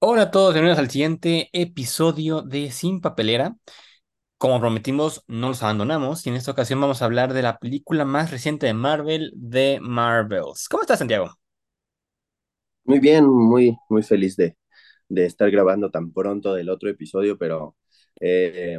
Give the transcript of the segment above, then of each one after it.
Hola a todos, bienvenidos al siguiente episodio de Sin Papelera. Como prometimos, no los abandonamos y en esta ocasión vamos a hablar de la película más reciente de Marvel, The Marvels. ¿Cómo estás, Santiago? Muy bien, muy, muy feliz de, de estar grabando tan pronto del otro episodio, pero eh,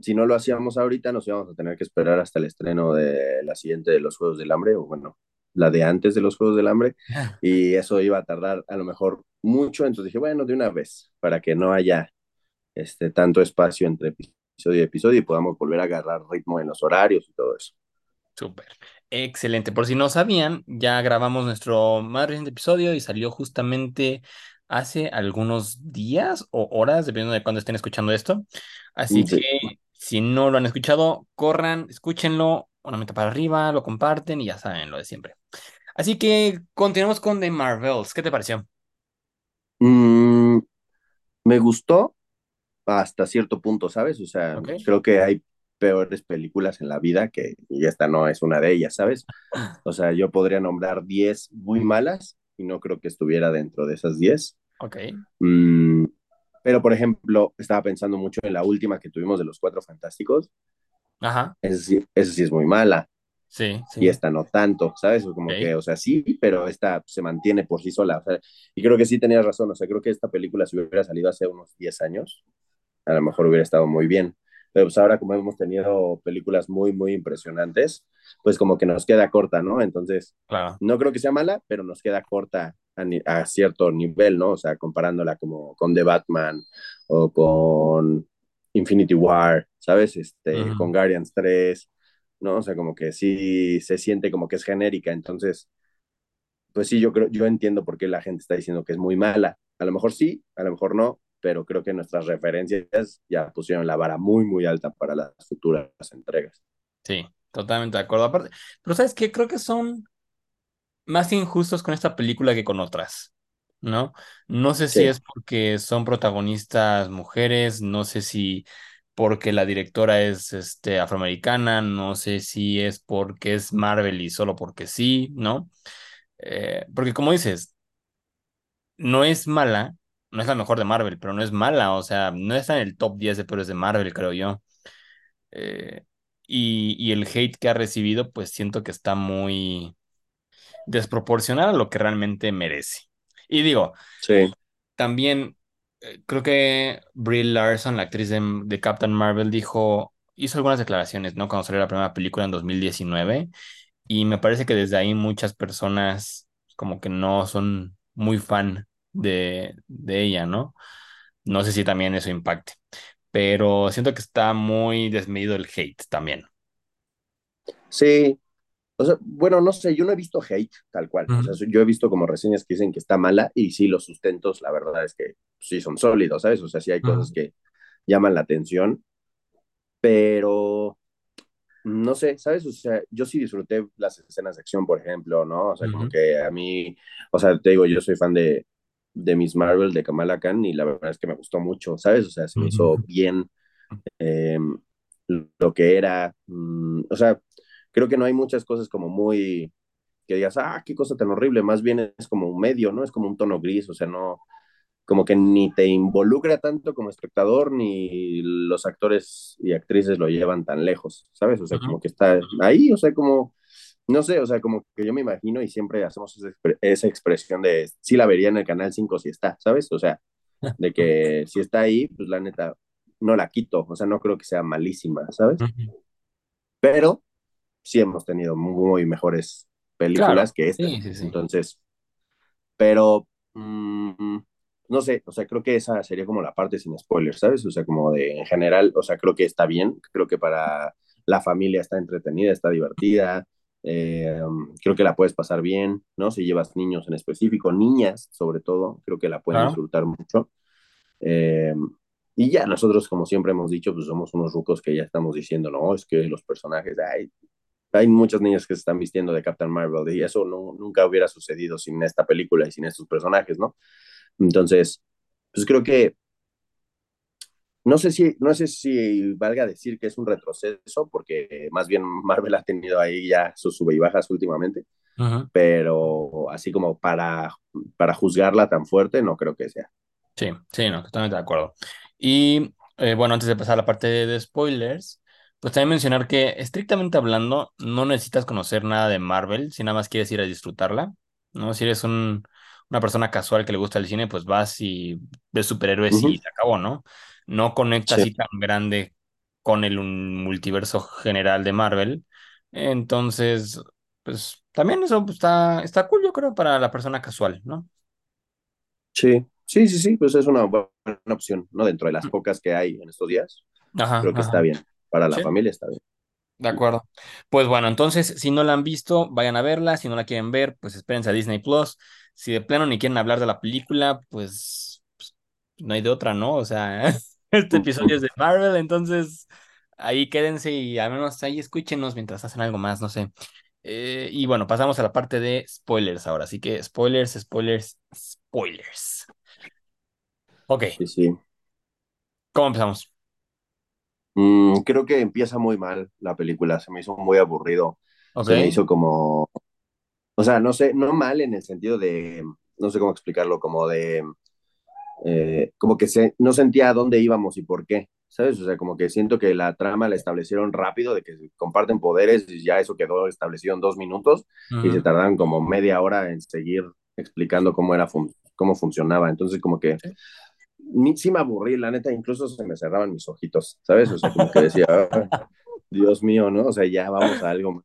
si no lo hacíamos ahorita, nos íbamos a tener que esperar hasta el estreno de la siguiente de los Juegos del Hambre, o bueno, la de antes de los Juegos del Hambre, y eso iba a tardar a lo mejor mucho, entonces dije, bueno, de una vez, para que no haya este, tanto espacio entre episodio y episodio y podamos volver a agarrar ritmo en los horarios y todo eso. Súper. Excelente. Por si no sabían, ya grabamos nuestro más reciente episodio y salió justamente hace algunos días o horas, dependiendo de cuándo estén escuchando esto. Así Sí. que si no lo han escuchado, corran, escúchenlo, una meta para arriba, lo comparten y ya saben lo de siempre. Así que continuamos con The Marvels. ¿Qué te pareció? Mm, me gustó hasta cierto punto, ¿sabes? O sea, creo que hay peores películas en la vida que, y esta no es una de ellas, ¿sabes? O sea, yo podría nombrar 10 muy malas y no creo que estuviera dentro de esas 10. Ok. Mm, pero, por ejemplo, estaba pensando mucho en la última que tuvimos de los Cuatro Fantásticos. Ajá. Esa sí, esa sí es muy mala Sí, y sí. esta no tanto, ¿sabes? Como que, Ok. o sea, sí, pero esta se mantiene por sí sola. O sea, y creo que sí tenías razón. O sea, creo que esta película, si hubiera salido hace unos 10 años, a lo mejor hubiera estado muy bien. Pero pues ahora como hemos tenido películas muy, muy impresionantes, pues como que nos queda corta, ¿no? Entonces, Claro. no creo que sea mala, pero nos queda corta a, ni- a cierto nivel, ¿no? O sea, comparándola como con The Batman o con Infinity War, ¿sabes? Este, con Ujú. Guardians 3, ¿no? O sea, como que sí se siente como que es genérica. Entonces, pues sí, yo creo, yo entiendo por qué la gente está diciendo que es muy mala. A lo mejor sí, a lo mejor no, pero creo que nuestras referencias ya pusieron la vara muy, muy alta para las futuras entregas. Sí, totalmente de acuerdo. Aparte, pero ¿sabes qué? Creo que son más injustos con esta película que con otras, ¿no? No sé si es porque son protagonistas mujeres, no sé si porque la directora es este, afroamericana, no sé si es porque es Marvel y solo porque sí, ¿no? Eh, porque como dices, no es mala, no es la mejor de Marvel, pero no es mala, o sea, no está en el top 10 de peores de Marvel, creo yo. Eh, y, y el hate que ha recibido, pues siento que está muy desproporcional a lo que realmente merece. Y digo, sí, también eh, creo que Brie Larson, la actriz de, de Captain Marvel, dijo, hizo algunas declaraciones, ¿no? Cuando salió la primera película en 2019, y me parece que desde ahí muchas personas como que no son muy fan de, de ella, ¿no? No sé si también eso impacte, pero siento que está muy desmedido el hate también. sí. O sea, bueno, no sé, yo no he visto hate tal cual. O sea, Ujú, yo he visto como reseñas que dicen que está mala y sí, los sustentos, la verdad es que sí son sólidos, ¿sabes? O sea, sí hay cosas ujú, que llaman la atención, pero no sé, ¿sabes? O sea, yo sí disfruté las escenas de acción, por ejemplo, ¿no? O sea, como ujú, que a mí, o sea, te digo, yo soy fan de, de Miss Marvel, de Kamala Khan, y la verdad es que me gustó mucho, ¿sabes? O sea, se me hizo bien eh, lo que era. mm, o sea, creo que no hay muchas cosas como muy que digas, ah, qué cosa tan horrible, más bien es como un medio, ¿no? Es como un tono gris, o sea, no, como que ni te involucra tanto como espectador, ni los actores y actrices lo llevan tan lejos, ¿sabes? O sea, como que está ahí, o sea, como, no sé, o sea, como que yo me imagino y siempre hacemos esa, expre- esa expresión de, sí la vería en el canal 5 si está, ¿sabes? O sea, de que si está ahí, pues la neta, no la quito, o sea, no creo que sea malísima, ¿sabes? Pero sí hemos tenido muy mejores películas Claro, que esta. sí, sí, sí. Entonces, pero mm, no sé, o sea, creo que esa sería como la parte sin spoilers, ¿sabes? O sea, como de en general, o sea, creo que está bien, creo que para la familia está entretenida, está divertida, eh, creo que la puedes pasar bien, ¿no? Si llevas niños en específico, niñas sobre todo, creo que la pueden disfrutar mucho. Eh, y ya nosotros, como siempre hemos dicho, pues somos unos rucos que ya estamos diciendo, no, es que los personajes, ay, hay muchos niños que se están vistiendo de Captain Marvel y eso no, nunca hubiera sucedido sin esta película y sin estos personajes, ¿no? Entonces, pues creo que no sé si, no sé si valga decir que es un retroceso, porque más bien Marvel ha tenido ahí ya sus sube y bajas últimamente, pero así como para, para juzgarla tan fuerte, no creo que sea. Sí, sí, no, totalmente de acuerdo. Y eh, bueno, antes de pasar a la parte de spoilers, pues también mencionar que estrictamente hablando, no necesitas conocer nada de Marvel si nada más quieres ir a disfrutarla, ¿no? Si eres un, una persona casual que le gusta el cine, pues vas y ves superhéroes y se acabó, ¿no? No conecta Sí, así tan grande con el multiverso general de Marvel. Entonces, pues también eso pues, está, está cool, yo creo, para la persona casual, ¿no? sí, sí, sí, sí, pues es una buena opción, ¿no? Dentro de las pocas que hay en estos días, Ajá, creo que está bien. Para la Sí. familia está bien. De acuerdo. Pues bueno, entonces, si no la han visto, vayan a verla. Si no la quieren ver, pues espérense a Disney Plus. Si de plano ni quieren hablar de la película, pues, pues, no hay de otra, ¿no? O sea, este episodio es de Marvel, entonces ahí quédense y al menos ahí escúchenos mientras hacen algo más, no sé. Eh, y bueno, pasamos a la parte de spoilers ahora. Así que spoilers, spoilers, spoilers. Ok, Sí, sí. ¿cómo empezamos? Mm, creo que empieza muy mal la película, se me hizo muy aburrido, Ok. se me hizo como, o sea, no sé, no mal en el sentido de, no sé cómo explicarlo, como de, eh, como que se, no sentía a dónde íbamos y por qué, ¿sabes? O sea, como que siento que la trama la establecieron rápido, de que comparten poderes y ya eso quedó establecido en dos minutos y se tardaron como media hora en seguir explicando cómo era, fun cómo funcionaba. Entonces, como que Sí. me aburrí, la neta, incluso se me cerraban mis ojitos, ¿sabes? O sea, como que decía, "Ah, Dios mío, ¿no? O sea, ya vamos a algo.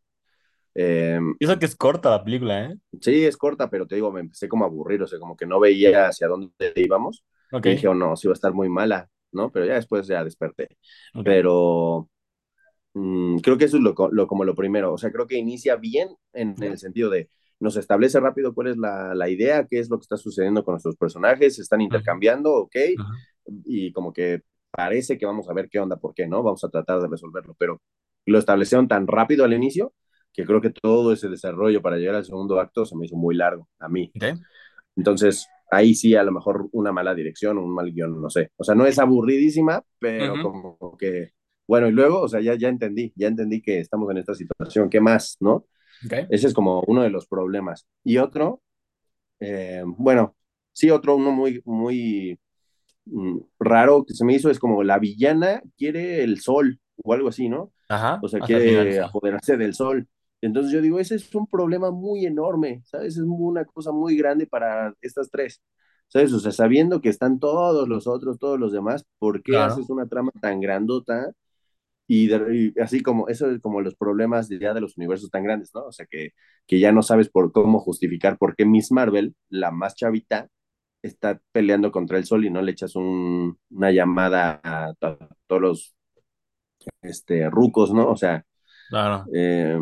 Eh, Y Eso que es corta la película, ¿eh? sí, es corta, pero te digo, me empecé como a aburrir, o sea, como que no veía hacia dónde íbamos y dije, oh no, sí va a estar muy mala, ¿no? Pero ya después ya desperté. Pero mm, creo que eso es lo, co- lo- como lo primero, o sea, creo que inicia bien en el sentido de nos establece rápido cuál es la, la idea, qué es lo que está sucediendo con nuestros personajes, se están intercambiando, ok, y como que parece que vamos a ver qué onda, por qué, ¿no? Vamos a tratar de resolverlo, pero lo establecieron tan rápido al inicio que creo que todo ese desarrollo para llegar al segundo acto se me hizo muy largo a mí. Entonces, ahí sí, a lo mejor una mala dirección o un mal guion, no sé. O sea, no es aburridísima, pero como que, bueno, y luego, o sea, ya, ya entendí, ya entendí que estamos en esta situación, ¿qué más, no? Ese es como uno de los problemas. Y otro, eh, bueno, sí, otro, uno muy, muy mm, raro que se me hizo es como la villana quiere el sol o algo así, ¿no? Ajá, O sea, final, quiere apoderarse del sol. Entonces yo digo, ese es un problema muy enorme, ¿sabes? Es una cosa muy grande para estas tres, ¿sabes? O sea, sabiendo que están todos los otros, todos los demás, ¿por qué haces una trama tan grandota? Y, de- y así como eso es como los problemas de, ya de los universos tan grandes, ¿no? O sea, que, que ya no sabes por cómo justificar por qué Miss Marvel, la más chavita, está peleando contra el sol y no le echas un, una llamada a, to- a todos los este, rucos, ¿no? O sea, Claro. eh,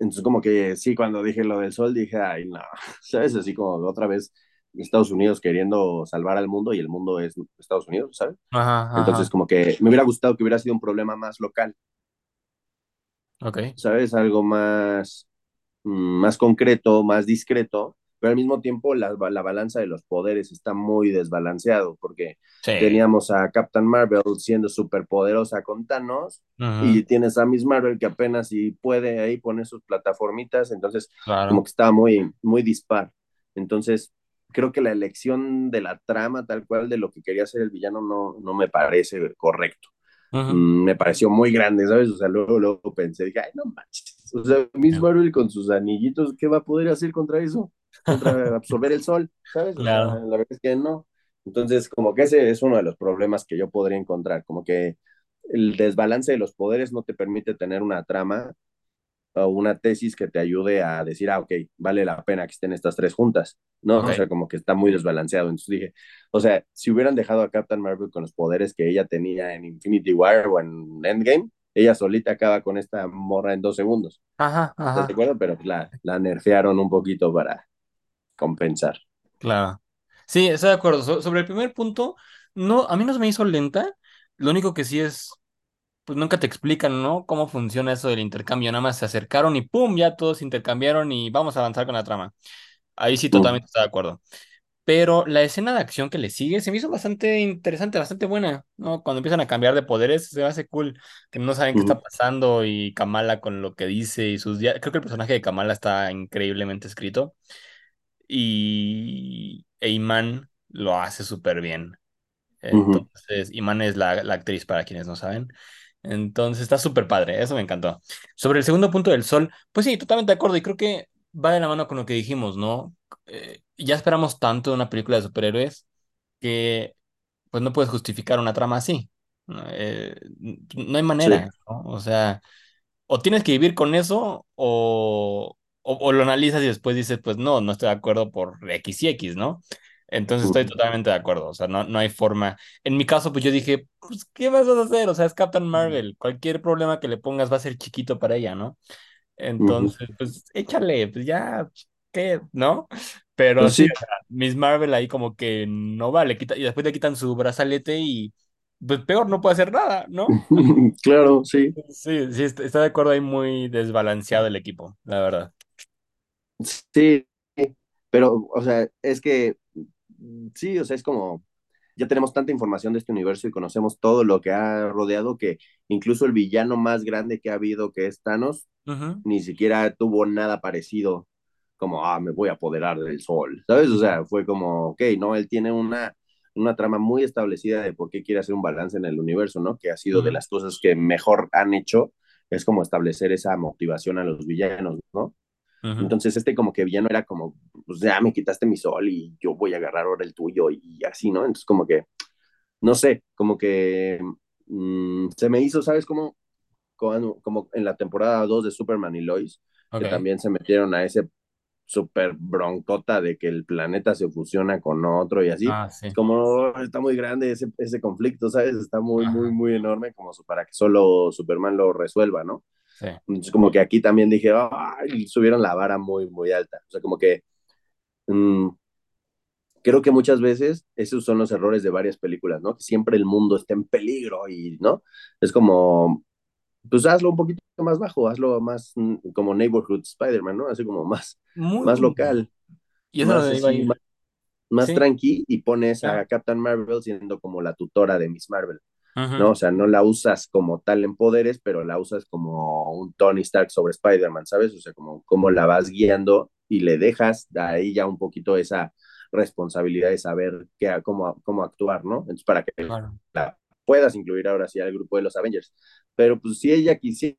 entonces como que sí, cuando dije lo del sol, dije, ay, no, ¿sabes? Así como otra vez Estados Unidos queriendo salvar al mundo y el mundo es Estados Unidos, ¿sabes? Ajá, Entonces ajá. como que me hubiera gustado que hubiera sido un problema más local, Ok. ¿sabes? Algo más, mm, más concreto, más discreto, pero al mismo tiempo la, la balanza de los poderes está muy desbalanceado, porque Sí. teníamos a Captain Marvel siendo súper poderosa con Thanos, Ujú, y tienes a Miss Marvel que apenas si puede ahí poner sus plataformitas, entonces como Claro. que estaba muy, muy dispar. Entonces, creo que la elección de la trama tal cual de lo que quería hacer el villano no, no me parece correcto mm, me pareció muy grande, ¿sabes? O sea, luego, luego pensé, dije, ay, no manches. O sea, Miss Marvel con sus anillitos, ¿qué va a poder hacer contra eso? Contra absorber el sol, ¿sabes? Claro. la verdad es que no. Entonces, como que ese es uno de los problemas que yo podría encontrar, como que el desbalance de los poderes no te permite tener una trama o una tesis que te ayude a decir, ah, ok, vale la pena que estén estas tres juntas, ¿no? O sea, como que está muy desbalanceado. Entonces dije, o sea, si hubieran dejado a Captain Marvel con los poderes que ella tenía en Infinity War o en Endgame, ella solita acaba con esta morra en dos segundos. Ajá, ¿Estás de ajá. acuerdo? Pero la, la nerfearon un poquito para compensar. Claro. Sí, estoy de acuerdo. So- sobre el primer punto, no, a mí no se me hizo lenta. Lo único que sí es, pues nunca te explican, ¿no? Cómo funciona eso del intercambio. Nada más se acercaron y ¡pum! Ya todos intercambiaron y vamos a avanzar con la trama. Ahí sí totalmente estoy de acuerdo. Pero la escena de acción que le sigue se me hizo bastante interesante, bastante buena, ¿no? Cuando empiezan a cambiar de poderes, se me hace cool, que no saben qué está pasando y Kamala con lo que dice y sus días. Creo que el personaje de Kamala está increíblemente escrito y e Iman lo hace súper bien. Entonces, Iman es la, la actriz para quienes no saben. Entonces está súper padre, eso me encantó. Sobre el segundo punto del sol, pues sí, totalmente de acuerdo y creo que va de la mano con lo que dijimos, ¿no? Eh, ya esperamos tanto de una película de superhéroes que pues no puedes justificar una trama así. ¿no? Eh, no hay Sí. manera, ¿no? O sea, o tienes que vivir con eso o, o, o lo analizas y después dices, pues no, no estoy de acuerdo por X y X, ¿no? Entonces estoy totalmente de acuerdo, o sea, no, no hay forma. En mi caso, pues yo dije, pues, ¿qué vas a hacer? O sea, es Captain Marvel, cualquier problema que le pongas va a ser chiquito para ella, ¿no? Entonces, pues échale, pues ya, ¿qué? ¿No? Pero Pues sí, sí, o sea, Miss Marvel ahí como que no vale, quita, y después le quitan su brazalete y pues peor, no puede hacer nada, ¿no? claro, sí. Sí, sí, est- está de acuerdo ahí muy desbalanceado el equipo, la verdad. Sí, pero, o sea, es que sí, o sea, es como, ya tenemos tanta información de este universo y conocemos todo lo que ha rodeado que incluso el villano más grande que ha habido, que es Thanos, Ujú, ni siquiera tuvo nada parecido como, ah, me voy a apoderar del sol, ¿sabes? O sea, fue como, ok, no, él tiene una, una trama muy establecida de por qué quiere hacer un balance en el universo, ¿no? Que ha sido de las cosas que mejor han hecho, es como establecer esa motivación a los villanos, ¿no? Entonces este como que villano era como, pues ya me quitaste mi sol y yo voy a agarrar ahora el tuyo y así, ¿no? Entonces como que, no sé, como que mmm, se me hizo, ¿sabes? Como, como, como en la temporada 2 de Superman y Lois, que Ok. también se metieron a ese súper broncota de que el planeta se fusiona con otro y así. Ah, sí. Como está muy grande ese, ese conflicto, ¿sabes? Está muy, muy, Ajá. muy enorme como para que solo Superman lo resuelva, ¿no? Sí. Entonces, como que aquí también dije, ay, subieron la vara muy, muy alta. O sea, como que mmm, creo que muchas veces esos son los errores de varias películas, ¿no? Que siempre el mundo está en peligro y, ¿no? Es como, pues hazlo un poquito más bajo, hazlo más mm, como Neighborhood Spider-Man, ¿no? Así como más, Muy más local, Y eso es más donde iba a así, más, más Sí, tranqui y pones a. Captain Marvel siendo como la tutora de Miss Marvel. ¿No? O sea, no la usas como tal en poderes, pero la usas como un Tony Stark sobre Spider-Man, ¿sabes? O sea, como, como la vas guiando y le dejas de ahí ya un poquito esa responsabilidad de saber qué, cómo, cómo actuar, ¿no? Entonces, para que Claro. la puedas incluir ahora sí al grupo de los Avengers. Pero pues si ella quisiera,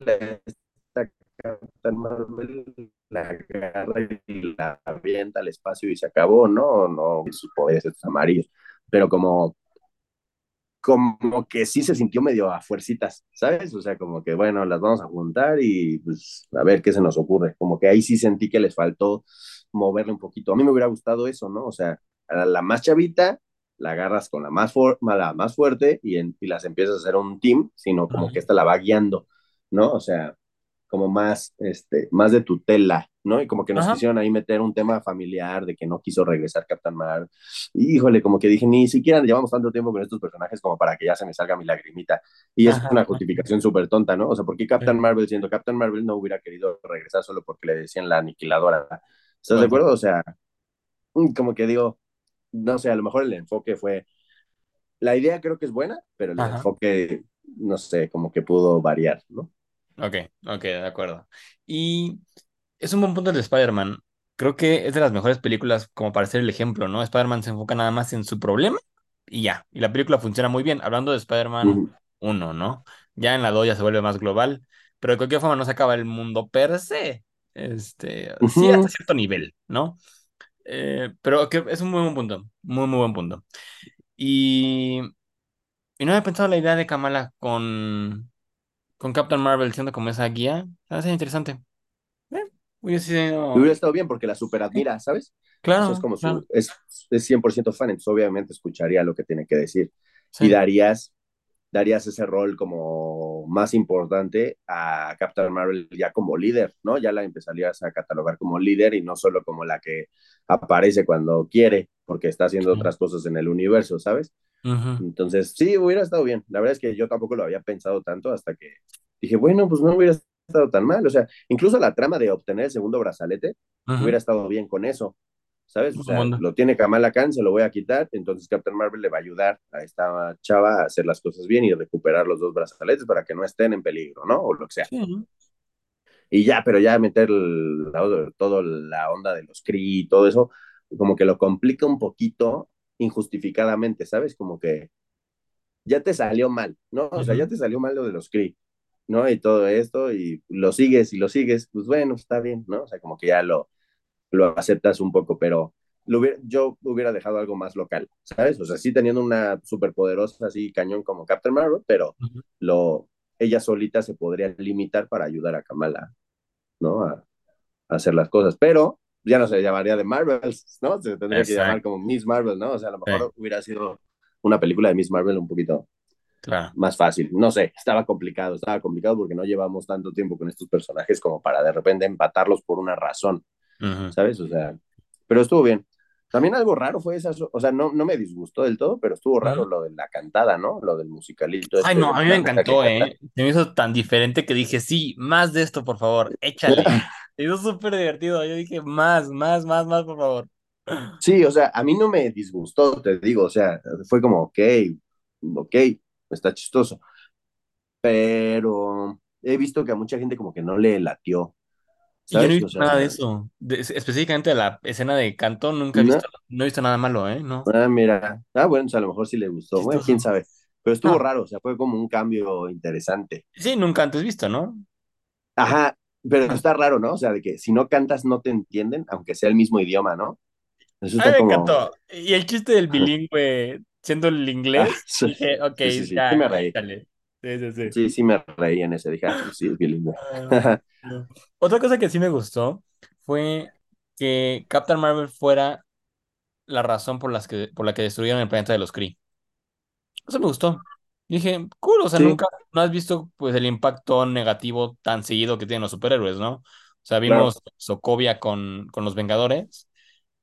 la, esta Captain Marvel la agarra y la avienta al espacio y se acabó, ¿no? No, sus poderes estos amarillos. Pero como como que sí se sintió medio a fuercitas, ¿sabes? O sea, como que bueno, las vamos a juntar y pues a ver qué se nos ocurre. Como que ahí sí sentí que les faltó moverle un poquito. A mí me hubiera gustado eso, ¿no? O sea, a la más chavita la agarras con la más, for la más fuerte y, en, y las empiezas a hacer un team, sino como que esta la va guiando, ¿no? O sea, como más, este, más de tutela, ¿no? Y como que nos Ajá. quisieron ahí meter un tema familiar de que no quiso regresar Captain Marvel. Híjole, como que dije, ni siquiera llevamos tanto tiempo con estos personajes como para que ya se me salga mi lagrimita. Y es Ajá. una justificación súper tonta, ¿no? O sea, ¿por qué Captain Marvel, siendo Captain Marvel, no hubiera querido regresar solo porque le decían la aniquiladora? ¿Estás de acuerdo? O sea, mm, como que digo, no sé, a lo mejor el enfoque fue, la idea creo que es buena, pero el enfoque, no sé, como que pudo variar, ¿no? Ok, ok, de acuerdo. Y es un buen punto el de Spider-Man. Creo que es de las mejores películas como para ser el ejemplo, ¿no? Spider-Man se enfoca nada más en su problema y ya. Y la película funciona muy bien. Hablando de Spider-Man Uh uno, ¿no? Ya en la 2 ya se vuelve más global, pero de cualquier forma no se acaba el mundo per se. Este, sí, hasta cierto nivel, ¿no? Eh, pero que es un muy buen punto, muy, muy buen punto. Y, y no había pensado la idea de Kamala con, con Captain Marvel siendo como esa guía. Parece interesante. Eh, hubiese Y sido- hubiera estado bien porque la super admira, ¿sabes? O sea, es claro, como claro. su, es, es 100% fan, entonces obviamente escucharía lo que tiene que decir. Y Sí. darías, darías ese rol como más importante a Captain Marvel ya como líder, ¿no? Ya la empezarías a catalogar como líder y no solo como la que aparece cuando quiere, porque está haciendo otras cosas en el universo, ¿sabes? Entonces, sí, hubiera estado bien. La verdad es que yo tampoco lo había pensado tanto hasta que dije, bueno, pues no hubiera estado tan mal. O sea, incluso la trama de obtener el segundo brazalete hubiera estado bien con eso, ¿sabes? O sea, lo tiene Kamala Khan, se lo voy a quitar, entonces Captain Marvel le va a ayudar a esta chava a hacer las cosas bien y recuperar los dos brazaletes para que no estén en peligro, ¿no? O lo que sea. Y ya, pero ya meter la, todo la onda de los Kree y todo eso, como que lo complica un poquito injustificadamente, ¿sabes? Como que ya te salió mal, ¿no? O sea, ya te salió mal lo de los Kree, ¿no? Y todo esto, y lo sigues y lo sigues, pues bueno, está bien, ¿no? O sea, como que ya lo, lo aceptas un poco, pero lo hubiera, yo hubiera dejado algo más local, ¿sabes? O sea, sí teniendo una superpoderosa así cañón como Captain Marvel, pero lo, ella solita se podría limitar para ayudar a Kamala, ¿no? A, a hacer las cosas, pero ya no se llamaría de Marvels, ¿no? Se tendría que llamar como Miss Marvel, ¿no? O sea, a lo Sí, mejor hubiera sido una película de Miss Marvel un poquito claro. más fácil. No sé, estaba complicado, estaba complicado porque no llevamos tanto tiempo con estos personajes como para de repente empatarlos por una razón, Ujú, ¿sabes? O sea, pero estuvo bien. También algo raro fue esa, o sea, no, no me disgustó del todo, pero estuvo raro lo de la cantada, ¿no? Lo del musicalito Ay, este no, a mí me encantó. ¿eh? Se me hizo tan diferente que dije, sí, más de esto, por favor, échale. Se hizo súper divertido. Yo dije, más, más, más, más, por favor. Sí, o sea, a mí no me disgustó, te digo, o sea, fue como, ok, ok, está chistoso, pero he visto que a mucha gente como que no le latió, Y yo no he visto sea, nada de eso. De- específicamente de la escena de canto, nunca he no, visto, no he visto nada malo, ¿eh? No. ah, mira, ah, bueno, o sea, a lo mejor sí le gustó, bueno, quién sabe, pero estuvo No. raro, o sea, fue como un cambio interesante. Sí, nunca antes visto, ¿no? Ajá, pero está raro, ¿no? O sea, de que si no cantas no te entienden, aunque sea el mismo idioma, ¿no? Eso A mí está me como, encantó. Y el chiste del bilingüe siendo el ah, inglés, sí, dije, ok, sí, sí, sí, sí me ya, reí, échale. Sí, sí, sí. sí, sí me reí en ese, dije, ah, pues sí, es bilingüe. Ah, no. Otra cosa que sí me gustó fue que Captain Marvel fuera la razón por las que, por la que destruyeron el planeta de los Kree. Eso me gustó. Dije, cool, o sea, Sí, nunca, no has visto pues el impacto negativo tan seguido que tienen los superhéroes, ¿no? O sea, claro, vimos Sokovia con, con los Vengadores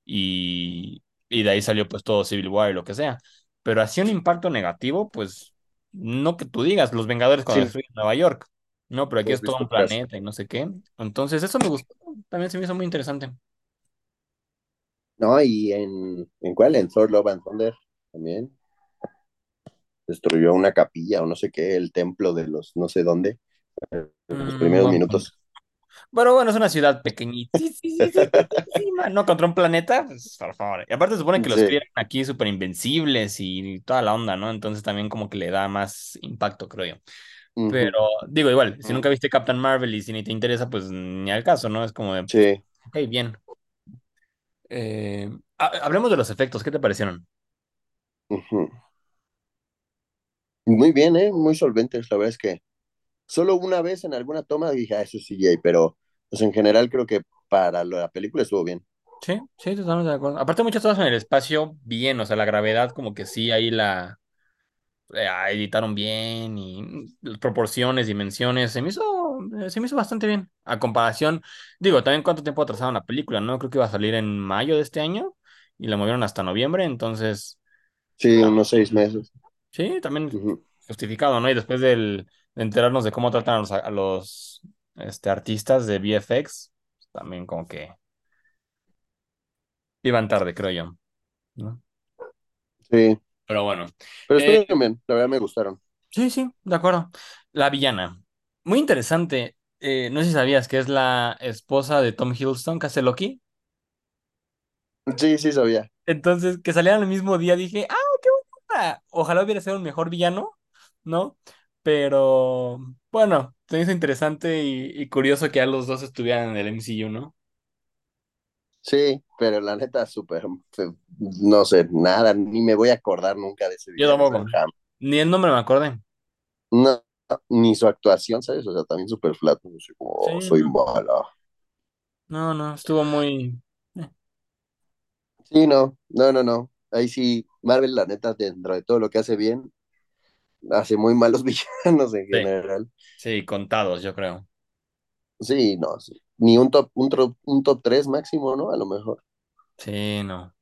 y, y de ahí salió pues todo Civil War y lo que sea. Pero así un impacto negativo, pues no que tú digas, los Vengadores cuando sí, destruyen Nueva York, no, pero aquí es todo un planeta y no sé qué. Entonces, eso me gustó, también se me hizo muy interesante. No, y en, ¿en cuál? En Thor Love and Thunder también destruyó una capilla o no sé qué, el templo de los no sé dónde, en los Mm, primeros minutos. Pero bueno, es una ciudad pequeñísima, ¿no? Contra un planeta, pues por favor. Y aparte se supone que los Sí, crían aquí súper invencibles y toda la onda, ¿no? Entonces también como que le da más impacto, creo yo. ujú, Pero digo, igual, si nunca viste Captain Marvel y si ni te interesa, pues ni al caso, ¿no? Es como de, sí, ok, bien. Eh, ha- hablemos de los efectos, ¿qué te parecieron? ujú. Muy bien, ¿eh? Muy solventes, la verdad es que solo una vez en alguna toma dije, ah, eso sí, CGI, pero pues en general creo que para la película estuvo bien. Sí, sí, totalmente de acuerdo. Aparte, muchas cosas en el espacio, bien, o sea, la gravedad, como que sí, ahí la eh, editaron bien y proporciones, dimensiones, se me hizo, eh, se me hizo bastante bien. A comparación, digo, también cuánto tiempo atrasaron la película, ¿no? Creo que iba a salir en mayo de este año y la movieron hasta noviembre, entonces, Sí, unos seis meses. sí, también. Justificado, ¿no? Y después del, de enterarnos de cómo tratan a los, a los este, artistas de VFX, también como que iban tarde, creo yo, ¿no? Sí, Pero bueno. pero Eh, estuvieron bien, la verdad me gustaron. Sí, sí, de acuerdo. La villana. Muy interesante. Eh, no sé si sabías que es la esposa de Tom Hiddleston, que hace Loki. Sí, sí sabía. Entonces, que salieran el mismo día, dije, ¡ah, qué buena! Ojalá hubiera sido un mejor villano, ¿no? Pero, bueno, se hizo interesante y, y curioso que a los dos estuvieran en el MCU, ¿no? Sí, pero la neta, súper, no sé, nada, ni me voy a acordar nunca de ese Yo villano, o sea, tampoco. Ni el nombre me acordé. No, ni su actuación, ¿sabes? O sea, también súper flat, no sé, como, Sí, "Oh, soy no. mala. No, no, estuvo muy... eh, Sí, no, no, no, no. Ahí sí, Marvel, la neta, dentro de todo lo que hace bien, hace muy malos villanos en Sí, general. sí, contados, yo creo. Sí, no, sí. Ni un top, un, tro- un top 3 máximo, ¿no? A lo mejor. Sí, no.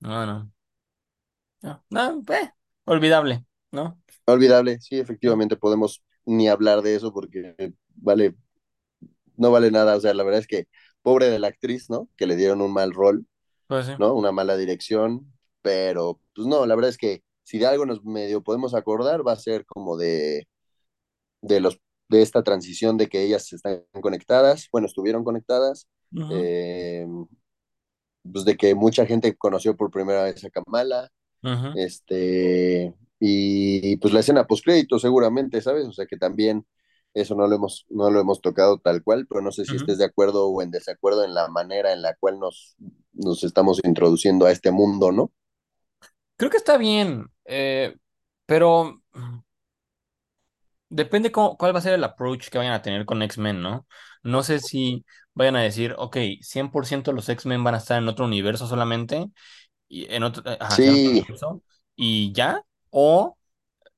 No, no. No, no, eh, olvidable, ¿no? Olvidable, sí, efectivamente podemos ni hablar de eso porque vale, no vale nada. O sea, la verdad es que pobre de la actriz, ¿no? Que le dieron un mal rol Pues sí. ¿no? Una mala dirección, pero pues no, la verdad es que si de algo nos medio podemos acordar, va a ser como de, de los de esta transición de que ellas están conectadas, bueno, estuvieron conectadas, eh, pues de que mucha gente conoció por primera vez a Kamala, este, y pues la escena postcrédito seguramente, ¿sabes? O sea que también eso no lo hemos, no lo hemos tocado tal cual, pero no sé si estés de acuerdo o en desacuerdo en la manera en la cual nos, nos estamos introduciendo a este mundo, ¿no? Creo que está bien, eh, pero depende cómo- cuál va a ser el approach que vayan a tener con X-Men, ¿no? No sé si vayan a decir, ok, 100% los X-Men van a estar en otro universo solamente, y en otro, eh, ajá, sí, en otro Sí, universo, y ya, o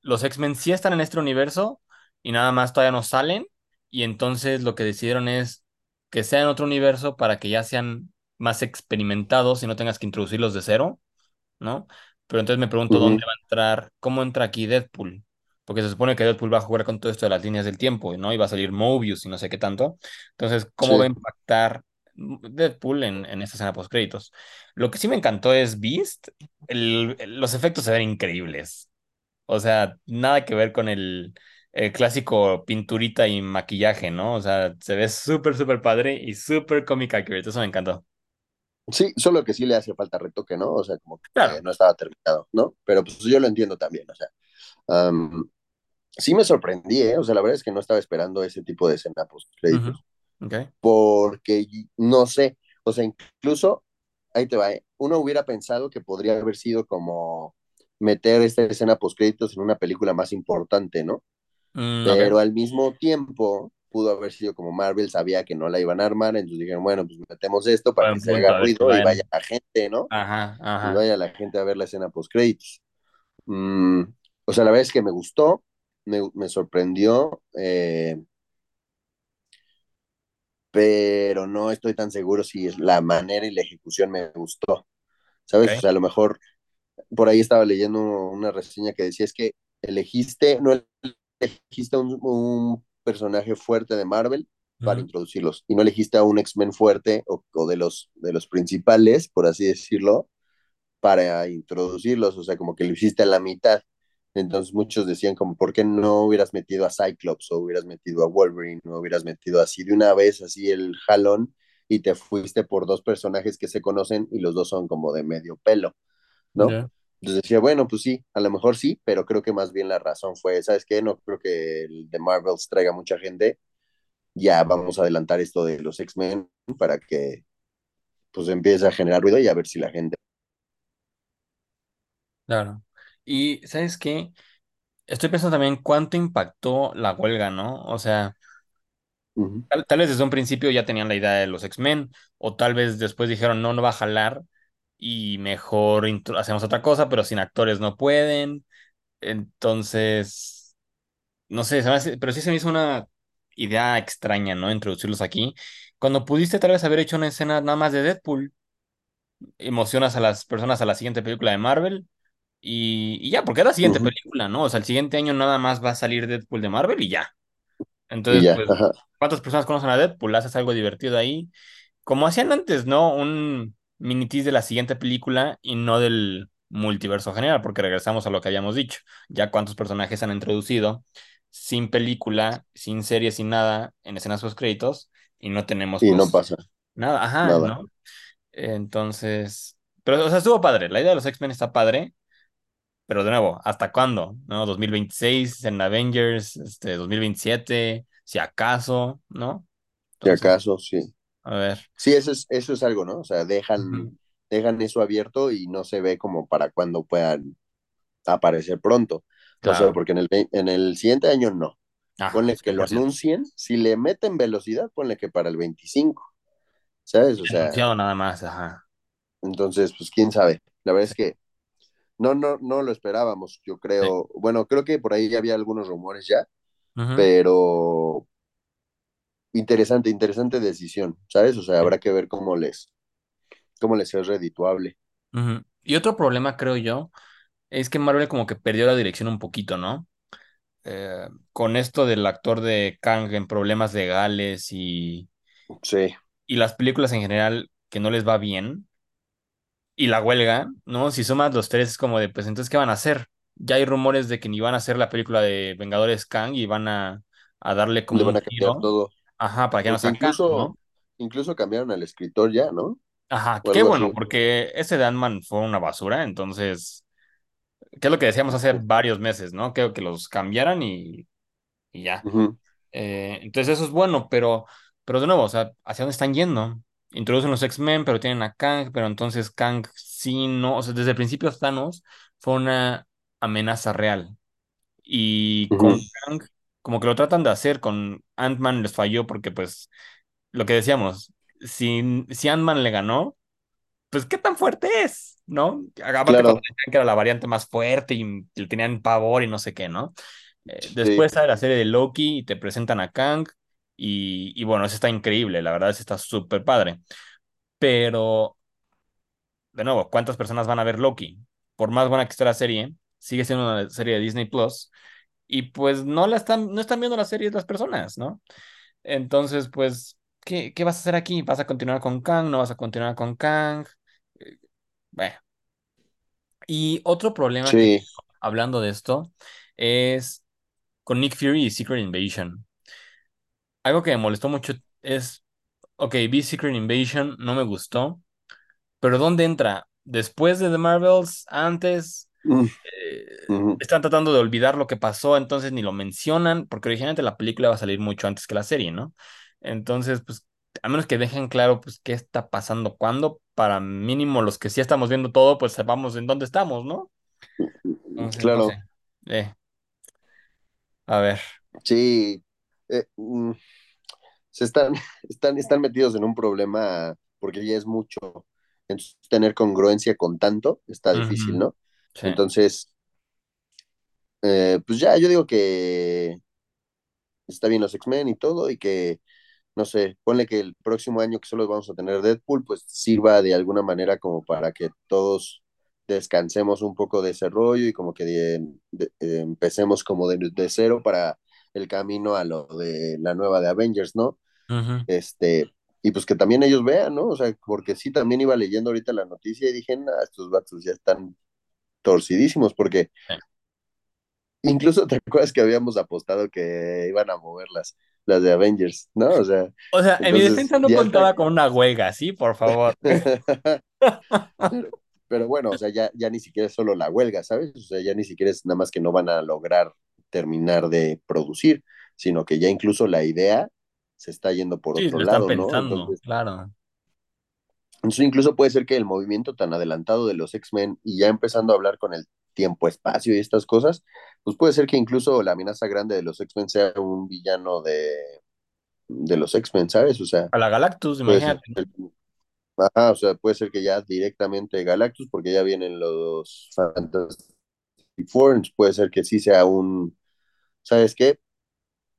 los X-Men sí están en este universo y nada más todavía no salen, y entonces lo que decidieron es que sea en otro universo para que ya sean más experimentados y no tengas que introducirlos de cero ¿no? Pero entonces me pregunto dónde va a entrar, cómo entra aquí Deadpool, porque se supone que Deadpool va a jugar con todo esto de las líneas del tiempo, ¿no? Y va a salir Mobius y no sé qué tanto. Entonces, ¿cómo va a impactar Deadpool en, en esta escena post créditos? Lo que sí me encantó es Beast, el- el- los efectos se ven increíbles. O sea, nada que ver con el, el clásico pinturita y maquillaje, ¿no? O sea, se ve súper, súper padre y súper comic accurate. Eso me encantó. Sí, solo que sí le hace falta retoque, ¿no? O sea, como que Claro. no estaba terminado, ¿no? Pero pues yo lo entiendo también, o sea, sí me sorprendí, ¿eh? O sea, la verdad es que no estaba esperando ese tipo de escena post Ujú. créditos. Porque no sé, o sea, incluso, ahí te va, ¿eh? uno hubiera pensado que podría haber sido como meter esta escena postcréditos en una película más importante, ¿no? Mm. Pero al mismo tiempo pudo haber sido como Marvel sabía que no la iban a armar, entonces dijeron, bueno, pues metemos esto para que se haga ruido y vaya la gente, ¿no? Ajá, Y ajá. vaya la gente a ver la escena postcréditos. Mm, o sea, la verdad es que me gustó, me, me sorprendió, eh, pero no estoy tan seguro si es la manera y la ejecución me gustó, ¿sabes? O sea, a lo mejor por ahí estaba leyendo una reseña que decía es que elegiste, no elegiste un, un personaje fuerte de Marvel para introducirlos y no elegiste a un X-Men fuerte o, o, de, los, de los principales, por así decirlo, para introducirlos, o sea, como que lo hiciste a la mitad. Entonces muchos decían como, ¿por qué no hubieras metido a Cyclops o hubieras metido a Wolverine o hubieras metido así de una vez, así el jalón y te fuiste por dos personajes que se conocen y los dos son como de medio pelo, ¿no? Entonces decía, bueno, pues sí, a lo mejor sí, pero creo que más bien la razón fue, ¿sabes qué? No creo que el de Marvels traiga mucha gente, ya vamos a adelantar esto de los X-Men para que pues empiece a generar ruido y a ver si la gente... Claro. Y ¿sabes qué? Estoy pensando también cuánto impactó la huelga, ¿no? O sea, Uh -huh, tal, tal vez desde un principio ya tenían la idea de los X-Men, o tal vez después dijeron, no, no va a jalar, y mejor hacemos otra cosa, pero sin actores no pueden. Entonces, no sé, se me hace- pero sí se me hizo una idea extraña, ¿no? Introducirlos aquí. Cuando pudiste tal vez haber hecho una escena nada más de Deadpool, emocionas a las personas a la siguiente película de Marvel Y, y ya, porque es la uh siguiente -huh. película, ¿no? O sea, el siguiente año nada más va a salir Deadpool de Marvel y ya. y Entonces, ya, pues, ¿cuántas personas conocen a Deadpool? Haces algo divertido ahí. Como hacían antes, ¿no? Un mini tease de la siguiente película y no del multiverso general, porque regresamos a lo que habíamos dicho. Ya cuántos personajes han introducido sin película, sin serie, sin nada, en escenas post créditos y no tenemos, y no pues, pasa nada. Ajá, nada. ¿no? Entonces, pero, o sea, estuvo padre. La idea de los X-Men está padre. Pero de nuevo, ¿hasta cuándo? ¿No? 2026 en Avengers, este, 2027 si acaso, ¿no? Si acaso, sí. A ver. Sí, eso es, eso es algo, ¿no? O sea, dejan, dejan eso abierto y no se ve como para cuando puedan aparecer pronto. O sea, Claro. porque en el, en el siguiente año no. Ah, Ponle que lo anuncien, si le meten velocidad, ponle que para el 25, ¿sabes? O sea, nada más, ajá. entonces, pues quién sabe. La verdad es que no, no, no lo esperábamos, yo Sí. creo. Bueno, creo que por ahí había algunos rumores ya, pero interesante, interesante decisión, ¿sabes? O sea, habrá que ver cómo les, cómo les es redituable. Y otro problema, creo yo, es que Marvel como que perdió la dirección un poquito, ¿no? Eh, con esto del actor de Kang en problemas legales y, Sí, y las películas en general que no les va bien. y la huelga, ¿no? Si sumas los tres, es como de, pues entonces, ¿qué van a hacer? Ya hay rumores de que ni van a hacer la película de Vengadores Kang y van a, a darle Le como van un a cambiar giro, todo. Ajá, para que no Kang, incluso, ¿no? incluso cambiaron al escritor ya, ¿no? Ajá, O qué bueno, así. porque ese de Ant-Man fue una basura, entonces, ¿qué es lo que decíamos hace varios meses, ¿no? Que, que los cambiaran y, y ya. Eh, entonces eso es bueno, pero, pero de nuevo, o sea, ¿hacia dónde están yendo? Introducen los X-Men, pero tienen a Kang, pero entonces Kang sí, no, o sea, desde el principio Thanos fue una amenaza real. Y ujú. con Kang, como que lo tratan de hacer, con Ant-Man les falló porque pues, lo que decíamos, si, si Ant-Man le ganó, pues qué tan fuerte es, ¿no? Aparte Claro, que era la variante más fuerte y le tenían pavor y no sé qué, ¿no? Eh, sí, después sale la serie de Loki y te presentan a Kang y, y bueno, eso está increíble, la verdad, eso está súper padre. Pero, de nuevo, ¿cuántas personas van a ver Loki? Por más buena que esté la serie, sigue siendo una serie de Disney Plus y pues no la están, no están viendo la serie las personas, ¿no? Entonces, pues, ¿qué, qué vas a hacer aquí? ¿Vas a continuar con Kang? ¿No vas a continuar con Kang? Eh, Bueno. Y otro problema sí. hablando de esto es con Nick Fury y Secret Invasion. Algo que me molestó mucho es, ok, vi Secret Invasion, no me gustó, pero ¿dónde entra? ¿Después de The Marvels? ¿Antes? Mm, Eh, están tratando de olvidar lo que pasó, entonces ni lo mencionan, porque originalmente la película va a salir mucho antes que la serie, ¿no? Entonces, pues, a menos que dejen claro, pues, qué está pasando, cuándo, para mínimo los que sí estamos viendo todo, pues sepamos en dónde estamos, ¿no? Entonces, no Claro, sé. Eh, a ver. sí. Eh, mm, se están, están, están metidos en un problema porque ya es mucho. Entonces, tener congruencia con tanto está difícil, ¿no? Sí. Entonces, eh, pues ya, yo digo que está bien los X-Men y todo, y que, no sé, ponle que el próximo año que solo vamos a tener Deadpool, pues sirva de alguna manera como para que todos descansemos un poco de ese rollo y como que de- de- eh, empecemos como de, cero para el camino a lo de la nueva de Avengers, ¿no? Este, y pues que también ellos vean, ¿no? O sea, porque sí, también iba leyendo ahorita la noticia y dije, nah, estos vatos ya están torcidísimos, porque sí. incluso te acuerdas que habíamos apostado que iban a mover las, las de Avengers, ¿no? O sea, O sea, en mi defensa no está. contaba con una huelga, ¿sí? Por favor. Pero, pero bueno, o sea, ya, ya ni siquiera es solo la huelga, ¿sabes? O sea, ya ni siquiera es nada más que no van a lograr terminar de producir, sino que ya incluso la idea se está yendo por Sí, otro lo están lado, ¿no? pensando, Entonces, claro. Eso incluso puede ser que el movimiento tan adelantado de los X-Men y ya empezando a hablar con el tiempo-espacio y estas cosas, pues puede ser que incluso la amenaza grande de los X-Men sea un villano de, de los X-Men, ¿sabes? O sea, A la Galactus, puede ser, imagínate. ajá, o sea, puede ser que ya directamente Galactus, porque ya vienen los Fantastic Four, entonces puede ser que sí sea un, ¿sabes qué?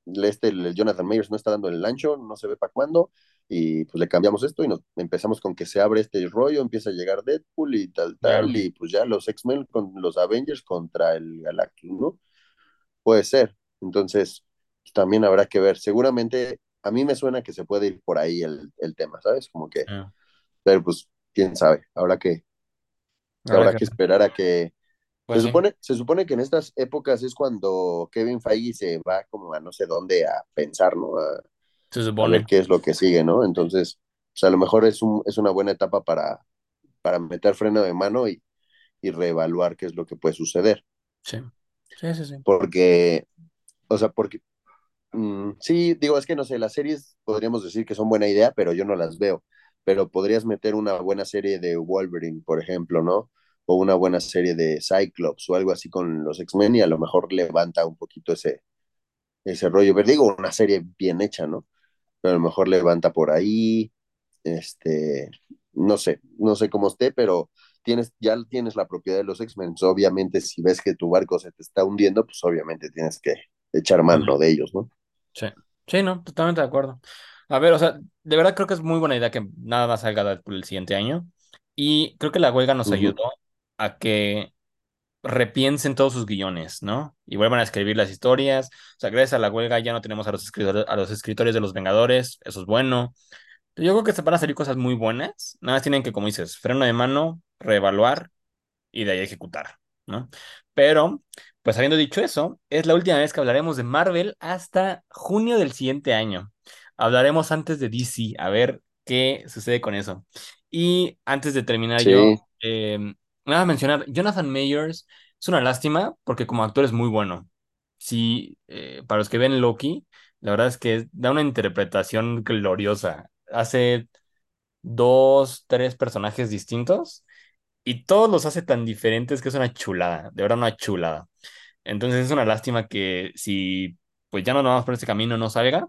este, el Jonathan Mayers no está dando el ancho, no se ve para cuándo, y pues le cambiamos esto y nos empezamos con que se abre este rollo, empieza a llegar Deadpool y tal, tal, y pues ya los X-Men con los Avengers contra el Galactus, ¿no? Puede ser. Entonces, también habrá que ver. Seguramente, a mí me suena que se puede ir por ahí el, el tema, ¿sabes? Como que, ya. pero pues, quién sabe, habrá que, Habrá habrá que que esperar a que se Pues sí, supone, se supone que en estas épocas es cuando Kevin Feige se va como a no sé dónde a pensar, ¿no? A, se a ver qué es lo que sigue, ¿no? Entonces, pues a lo mejor es, un, es una buena etapa para, para meter freno de mano y, y reevaluar qué es lo que puede suceder. Sí. Sí, sí, sí. Porque, o sea, porque, mm, sí, digo, es que no sé, las series podríamos decir que son buena idea, pero yo no las veo. Pero podrías meter una buena serie de Wolverine, por ejemplo, ¿no? O una buena serie de Cyclops o algo así con los X-Men y a lo mejor levanta un poquito ese, ese rollo. Pero digo, una serie bien hecha, ¿no? Pero a lo mejor levanta por ahí, este, no sé, no sé cómo esté, pero tienes, ya tienes la propiedad de los X-Men. Obviamente, si ves que tu barco se te está hundiendo, pues obviamente tienes que echar mano de ellos, ¿no? Sí. Sí, no, totalmente de acuerdo. A ver, o sea, de verdad creo que es muy buena idea que nada más salga Deadpool el siguiente año. Y creo que la huelga nos ayudó a que repiensen todos sus guiones, ¿no? Y vuelvan a escribir las historias. O sea, gracias a la huelga ya no tenemos a los escritores, a los escritores de los Vengadores, eso es bueno. Yo creo que se van a salir cosas muy buenas. Nada más tienen que, como dices, freno de mano, reevaluar y de ahí ejecutar, ¿no? Pero, pues habiendo dicho eso, es la última vez que hablaremos de Marvel hasta junio del siguiente año. Hablaremos antes de DC, a ver qué sucede con eso. Y antes de terminar yo, eh, nada más mencionar, Jonathan Mayers es una lástima porque como actor es muy bueno. Sí, eh, para los que ven Loki, la verdad es que da una interpretación gloriosa. Hace dos, tres personajes distintos y todos los hace tan diferentes que es una chulada, de verdad una chulada. Entonces es una lástima que si pues ya no nos vamos por este camino no salga,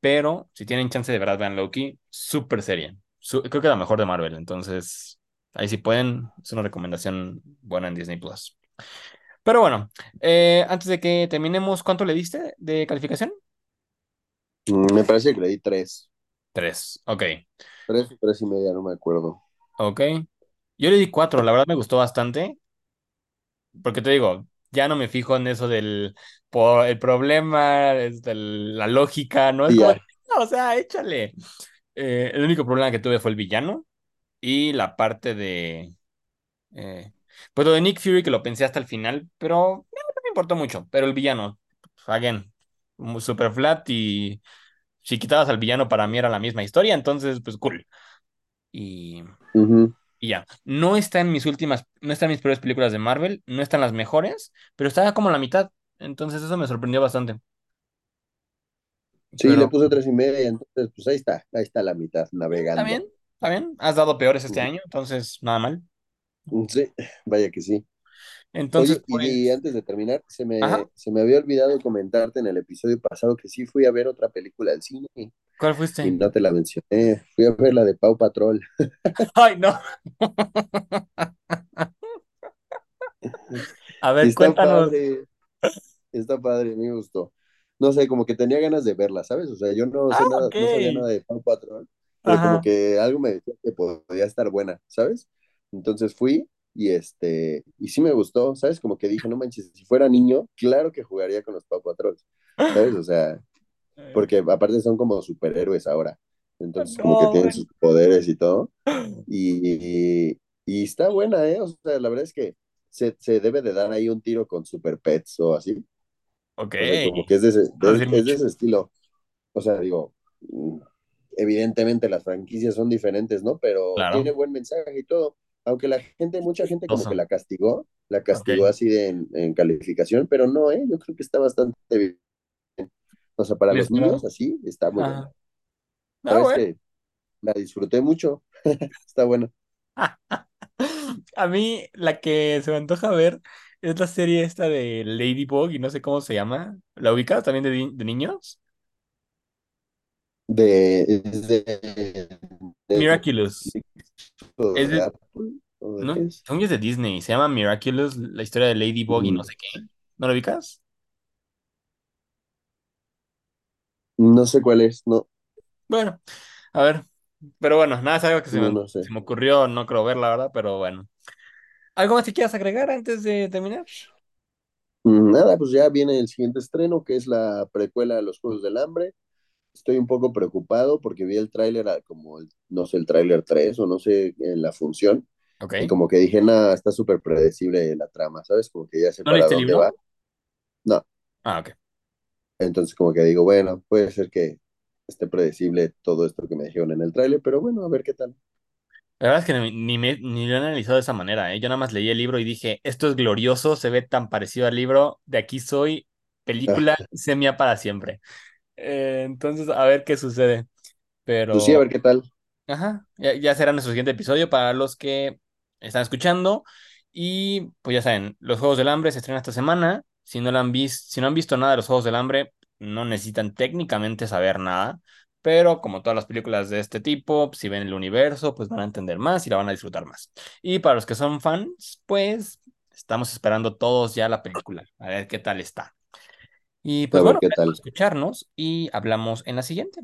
pero si tienen chance de verdad vean Loki, súper serie. Su- creo que la mejor de Marvel, entonces ahí si pueden, es una recomendación buena en Disney Plus. Pero bueno, eh, antes de que terminemos, ¿cuánto le diste de calificación? Mm, me parece que le di tres. Tres, ok, Tres o tres y media, no me acuerdo. ok. Yo le di cuatro, la verdad me gustó bastante. Porque te digo, ya no me fijo en eso del por el problema, este, el- la lógica, no es como, no, o sea, échale. Eh, el único problema que tuve fue el villano y la parte de, eh, pues lo de Nick Fury que lo pensé hasta el final, pero eh, no me importó mucho. Pero el villano, again, mu- super flat y si quitabas al villano para mí era la misma historia, entonces pues cool. Y. Y ya, no está en mis últimas, no está en mis peores películas de Marvel, no están las mejores, pero está como la mitad. Entonces eso me sorprendió bastante. Sí, le puse tres y media, entonces pues ahí está, ahí está la mitad está bien, navegando. Está bien. Has dado peores este año, entonces nada mal. Sí, vaya que sí. Entonces, Oye, y pues, antes de terminar, se ajá, me, se me había olvidado comentarte en el episodio pasado que sí fui a ver otra película al cine ¿cuál y fuiste? no te la mencioné. Fui a ver la de Pau Patrol. Ay, no. A ver, Está cuéntanos. padre, está padre, me gustó. No sé, como que tenía ganas de verla, ¿sabes? O sea, yo no Ah, sé nada, ok. no sabía nada de Pau Patrol, pero como Ajá. que algo me decía que podía estar buena, ¿sabes? Entonces fui y este, y sí me gustó, ¿sabes? Como que dije, no manches, si fuera niño, claro que jugaría con los Patrol, ¿sabes? O sea, porque aparte son como superhéroes ahora, entonces como que No, tienen sus poderes y todo, y, y está buena, ¿eh? O sea, la verdad es que se, se debe de dar ahí un tiro con Super Pets o así. Ok. O sea, como que es de ese, No de- es de ese estilo. O sea, digo, mm, evidentemente las franquicias son diferentes, ¿no? Pero Claro. tiene buen mensaje y todo. Aunque la gente, mucha gente como que la castigó, la castigó así de, en, en calificación, pero no, ¿eh? Yo creo que está bastante bien. O sea, para los niños así, está muy. Ah, ¿Sabes bueno. que La disfruté mucho. Está buena. A mí la que se me antoja ver es la serie esta de Ladybug y no sé cómo se llama. ¿La ubicas también de, de niños? De, es de, Miraculous. Es de de, Apple, ¿o de no, es? de Disney. Se llama Miraculous, la historia de Ladybug y no Mm, sé qué. ¿No lo ubicas? No sé cuál es, no, Bueno, a ver. Pero bueno, nada, es algo que se no, me, no sé. se me ocurrió, no creo ver, la verdad, pero bueno. ¿Algo más que quieras agregar antes de terminar? Mm, Nada, pues ya viene el siguiente estreno, que es la precuela de los Juegos del Hambre. Estoy un poco preocupado porque vi el tráiler, como, el, no sé, el tráiler 3 o no sé, en la función, y Ok. como que dije, nada, está súper predecible la trama, ¿sabes? Como que ya sé ¿No para dónde va. libro? No, Ah, ok. entonces como que digo, bueno, puede ser que esté predecible todo esto que me dijeron en el tráiler, pero bueno, a ver qué tal. La verdad es que ni, ni, me, ni lo he analizado de esa manera, ¿eh? Yo nada más leí el libro y dije, esto es glorioso, se ve tan parecido al libro, de aquí soy, película semia para siempre. Eh, entonces, a ver qué sucede. Pues sí, a Pero, ver qué tal. ajá, ya, ya será nuestro siguiente episodio para los que están escuchando. Y pues ya saben, los Juegos del Hambre se estrenan esta semana. Si no han visto, si no han visto nada de los Juegos del Hambre, no necesitan técnicamente saber nada. Pero como todas las películas de este tipo, si ven el universo, pues van a entender más y la van a disfrutar más. Y para los que son fans, pues estamos esperando todos ya la película, a ver qué tal está. Y A pues ver bueno, qué tal. escucharnos y hablamos en la siguiente.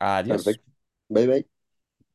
Adiós. Perfecto. Bye bye.